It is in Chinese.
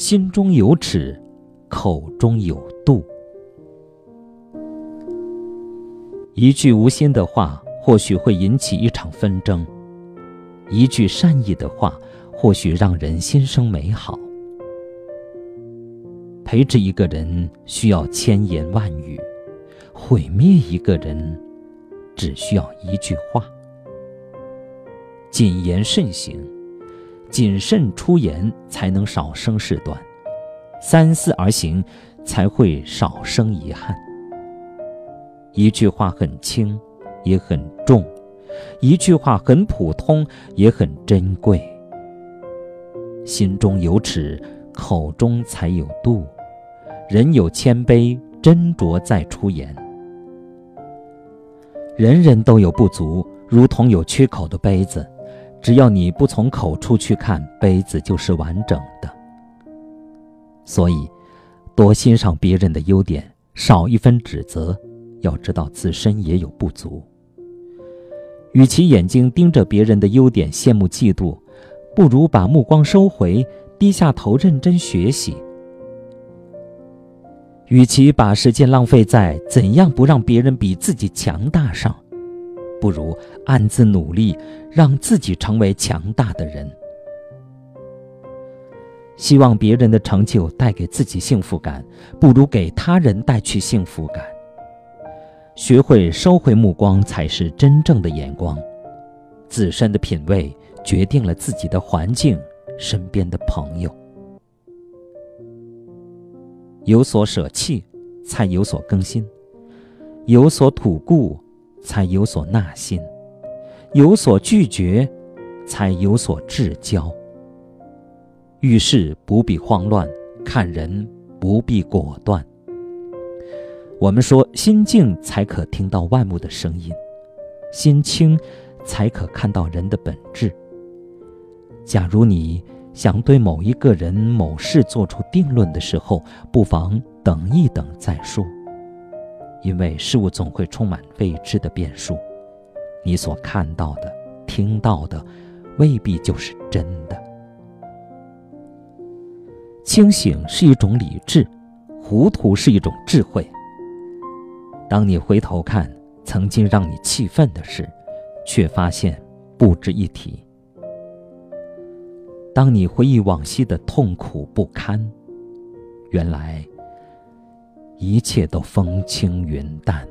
心中有尺，口中有度。一句无心的话，或许会引起一场纷争；一句善意的话，或许让人心生美好。培植一个人需要千言万语，毁灭一个人只需要一句话。谨言慎行，谨慎出言才能少生事端；三思而行，才会少生遗憾。一句话很轻，也很重；一句话很普通，也很珍贵。心中有尺，口中才有度。人有谦卑，斟酌再出言。人人都有不足，如同有缺口的杯子。只要你不从口处去看，杯子就是完整的。所以，多欣赏别人的优点，少一分指责。要知道自身也有不足。与其眼睛盯着别人的优点羡慕嫉妒，不如把目光收回，低下头认真学习。与其把时间浪费在怎样不让别人比自己强大上。不如暗自努力，让自己成为强大的人。希望别人的成就带给自己幸福感，不如给他人带去幸福感。学会收回目光，才是真正的眼光。自身的品味决定了自己的环境，身边的朋友。有所舍弃，才有所更新；有所吐故。才有所纳心，有所拒绝，才有所至交。遇事不必慌乱，看人不必果断。我们说，心静才可听到万物的声音，心清才可看到人的本质。假如你想对某一个人、某事做出定论的时候，不妨等一等再说。因为事物总会充满未知的变数，你所看到的、听到的，未必就是真的。清醒是一种理智，糊涂是一种智慧。当你回头看曾经让你气愤的事，却发现不值一提；当你回忆往昔的痛苦不堪，原来。一切都风轻云淡。